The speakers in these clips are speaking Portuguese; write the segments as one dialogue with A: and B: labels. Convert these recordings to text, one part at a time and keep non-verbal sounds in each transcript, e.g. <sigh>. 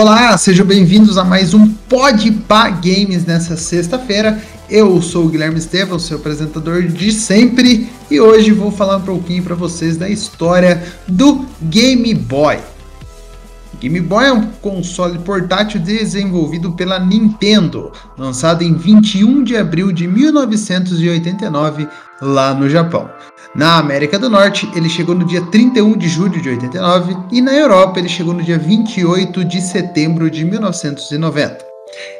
A: Olá, sejam bem-vindos a mais um Pod Pa Games nessa sexta-feira. Eu sou o Guilherme Estevam, seu apresentador de sempre, e hoje vou falar um pouquinho para vocês da história do Game Boy. Game Boy é um console portátil desenvolvido pela Nintendo, lançado em 21 de abril de 1989 lá no Japão. Na América do Norte, ele chegou no dia 31 de julho de 89 e na Europa ele chegou no dia 28 de setembro de 1990.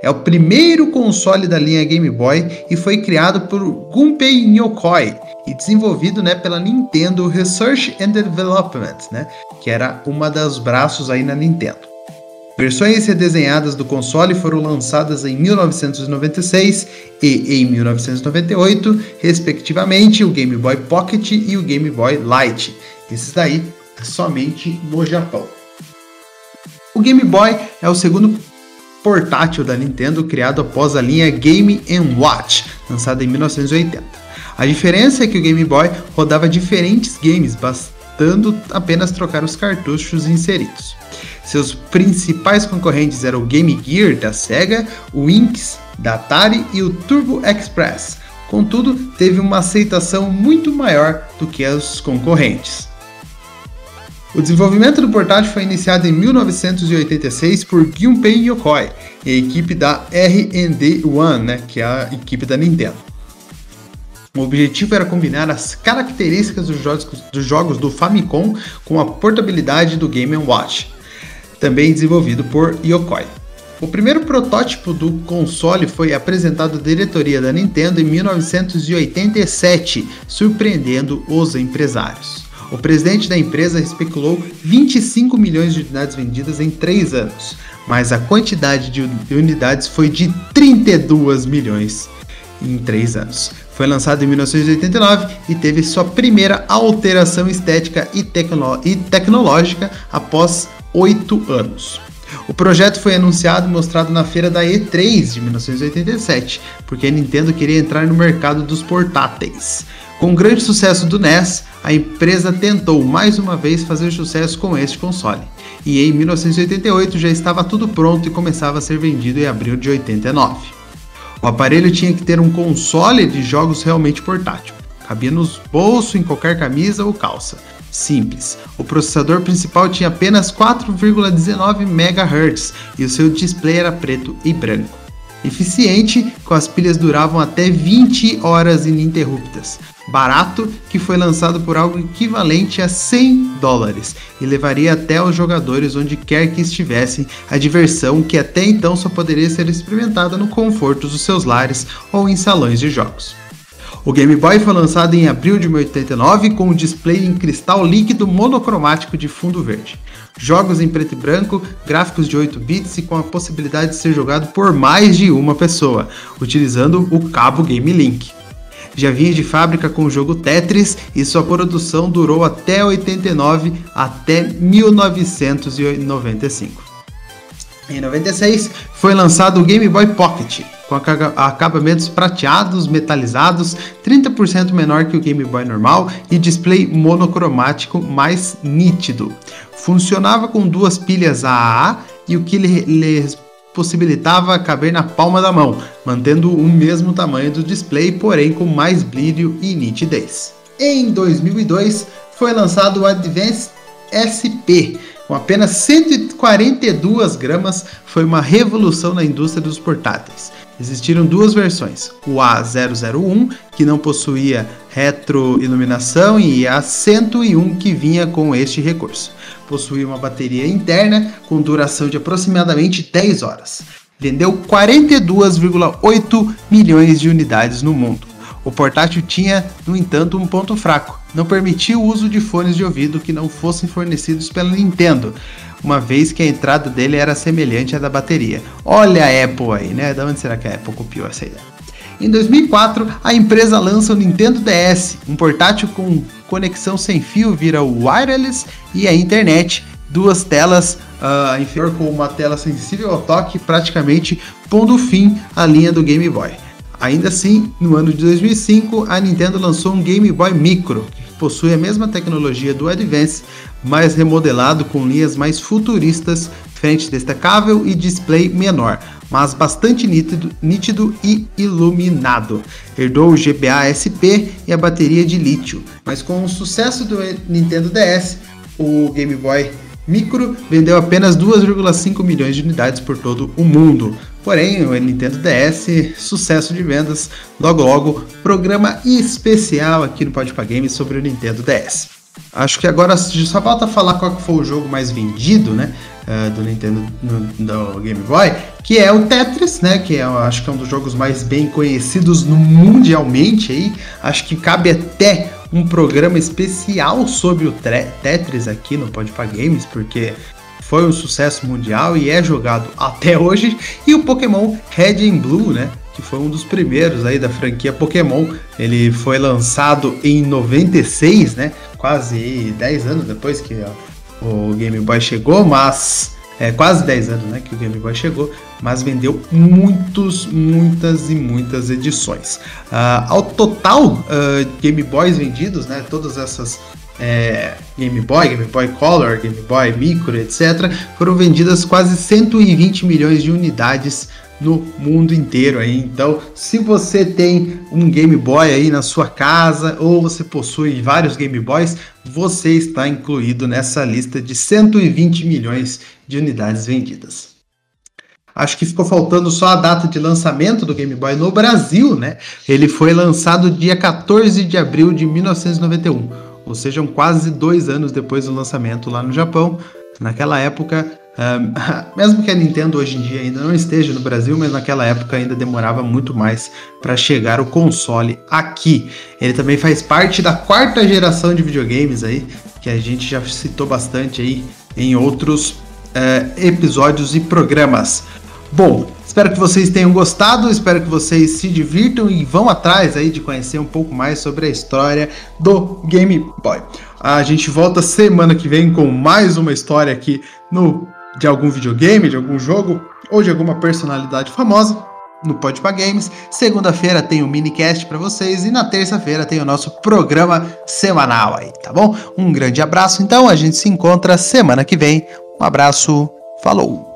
A: É o primeiro console da linha Game Boy e foi criado por Gunpei Yokoi e desenvolvido né, pela Nintendo Research and Development, né, que era uma das braços aí na Nintendo. Versões redesenhadas do console foram lançadas em 1996 e em 1998, respectivamente, o Game Boy Pocket e o Game Boy Light. Esses daí somente no Japão. O Game Boy é o segundo portátil da Nintendo criado após a linha Game Watch, lançada em 1980. A diferença é que o Game Boy rodava diferentes games, bastando apenas trocar os cartuchos inseridos. Seus principais concorrentes eram o Game Gear da Sega, o Lynx da Atari e o Turbo Express. Contudo, teve uma aceitação muito maior do que os concorrentes. O desenvolvimento do portátil foi iniciado em 1986 por Gunpei Yokoi a equipe da R&D One, né, que é a equipe da Nintendo. O objetivo era combinar as características dos jogos, dos jogos do Famicom com a portabilidade do Game Watch também desenvolvido por Yokoi. O primeiro protótipo do console foi apresentado à diretoria da Nintendo em 1987, surpreendendo os empresários. O presidente da empresa especulou 25 milhões de unidades vendidas em 3 anos, mas a quantidade de unidades foi de 32 milhões em 3 anos. Foi lançado em 1989 e teve sua primeira alteração estética e, tecno e tecnológica após oito anos. O projeto foi anunciado e mostrado na feira da E3 de 1987, porque a Nintendo queria entrar no mercado dos portáteis. Com o grande sucesso do NES, a empresa tentou mais uma vez fazer sucesso com este console. E em 1988 já estava tudo pronto e começava a ser vendido em abril de 89. O aparelho tinha que ter um console de jogos realmente portátil. Cabia nos bolsos, em qualquer camisa ou calça simples. O processador principal tinha apenas 4,19 MHz e o seu display era preto e branco. Eficiente, com as pilhas duravam até 20 horas ininterruptas. Barato, que foi lançado por algo equivalente a 100 dólares e levaria até os jogadores onde quer que estivessem a diversão que até então só poderia ser experimentada no conforto dos seus lares ou em salões de jogos. O Game Boy foi lançado em abril de 1989 com um display em cristal líquido monocromático de fundo verde. Jogos em preto e branco, gráficos de 8 bits e com a possibilidade de ser jogado por mais de uma pessoa, utilizando o cabo Game Link. Já vinha de fábrica com o jogo Tetris e sua produção durou até 89 até 1995. Em 96 foi lançado o Game Boy Pocket, com acabamentos prateados, metalizados, 30% menor que o Game Boy normal e display monocromático mais nítido. Funcionava com duas pilhas AAA e o que lhe possibilitava caber na palma da mão, mantendo o mesmo tamanho do display, porém com mais brilho e nitidez. Em 2002 foi lançado o Advance SP, com apenas 142 gramas, foi uma revolução na indústria dos portáteis. Existiram duas versões, o A001, que não possuía retroiluminação, e a 101, que vinha com este recurso. Possuía uma bateria interna com duração de aproximadamente 10 horas. Vendeu 42,8 milhões de unidades no mundo. O portátil tinha, no entanto, um ponto fraco. Não permitia o uso de fones de ouvido que não fossem fornecidos pela Nintendo, uma vez que a entrada dele era semelhante à da bateria. Olha a Apple aí, né? Da onde será que a Apple copiou essa ideia? Em 2004, a empresa lança o Nintendo DS, um portátil com conexão sem fio vira wireless e a internet, duas telas uh, inferior com uma tela sensível ao toque, praticamente pondo fim à linha do Game Boy. Ainda assim, no ano de 2005, a Nintendo lançou um Game Boy Micro, que possui a mesma tecnologia do Advance, mas remodelado com linhas mais futuristas frente destacável e display menor, mas bastante nítido, nítido e iluminado. Herdou o GBA SP e a bateria de lítio, mas com o sucesso do Nintendo DS, o Game Boy Micro vendeu apenas 2,5 milhões de unidades por todo o mundo. Porém, o Nintendo DS, sucesso de vendas, logo logo, programa especial aqui no Pode Games sobre o Nintendo DS. Acho que agora só falta falar qual foi o jogo mais vendido, né, uh, do Nintendo do Game Boy, que é o Tetris, né, que é, acho que é um dos jogos mais bem conhecidos no mundialmente aí. Acho que cabe até um programa especial sobre o Tetris aqui no Pode Games, porque foi um sucesso mundial e é jogado <laughs> até hoje. E o Pokémon Red and Blue, né? Que foi um dos primeiros aí da franquia Pokémon. Ele foi lançado em 96, né? Quase 10 anos depois que o Game Boy chegou, mas é, quase 10 anos né, que o Game Boy chegou, mas vendeu muitos, muitas e muitas edições. Uh, ao total, uh, Game Boys vendidos, né, todas essas é, Game Boy, Game Boy Color, Game Boy Micro, etc., foram vendidas quase 120 milhões de unidades no mundo inteiro aí. Então, se você tem um Game Boy aí na sua casa ou você possui vários Game Boys, você está incluído nessa lista de 120 milhões de unidades vendidas. Acho que ficou faltando só a data de lançamento do Game Boy no Brasil, né? Ele foi lançado dia 14 de abril de 1991, ou seja, quase dois anos depois do lançamento lá no Japão. Naquela época, <laughs> mesmo que a Nintendo hoje em dia ainda não esteja no Brasil, mas naquela época ainda demorava muito mais para chegar o console aqui. Ele também faz parte da quarta geração de videogames aí, que a gente já citou bastante aí em outros uh, episódios e programas. Bom, espero que vocês tenham gostado, espero que vocês se divirtam e vão atrás aí de conhecer um pouco mais sobre a história do Game Boy. A gente volta semana que vem com mais uma história aqui no de algum videogame, de algum jogo ou de alguma personalidade famosa no Podpah Games. Segunda-feira tem o um minicast para vocês e na terça-feira tem o nosso programa semanal aí, tá bom? Um grande abraço. Então a gente se encontra semana que vem. Um abraço. Falou.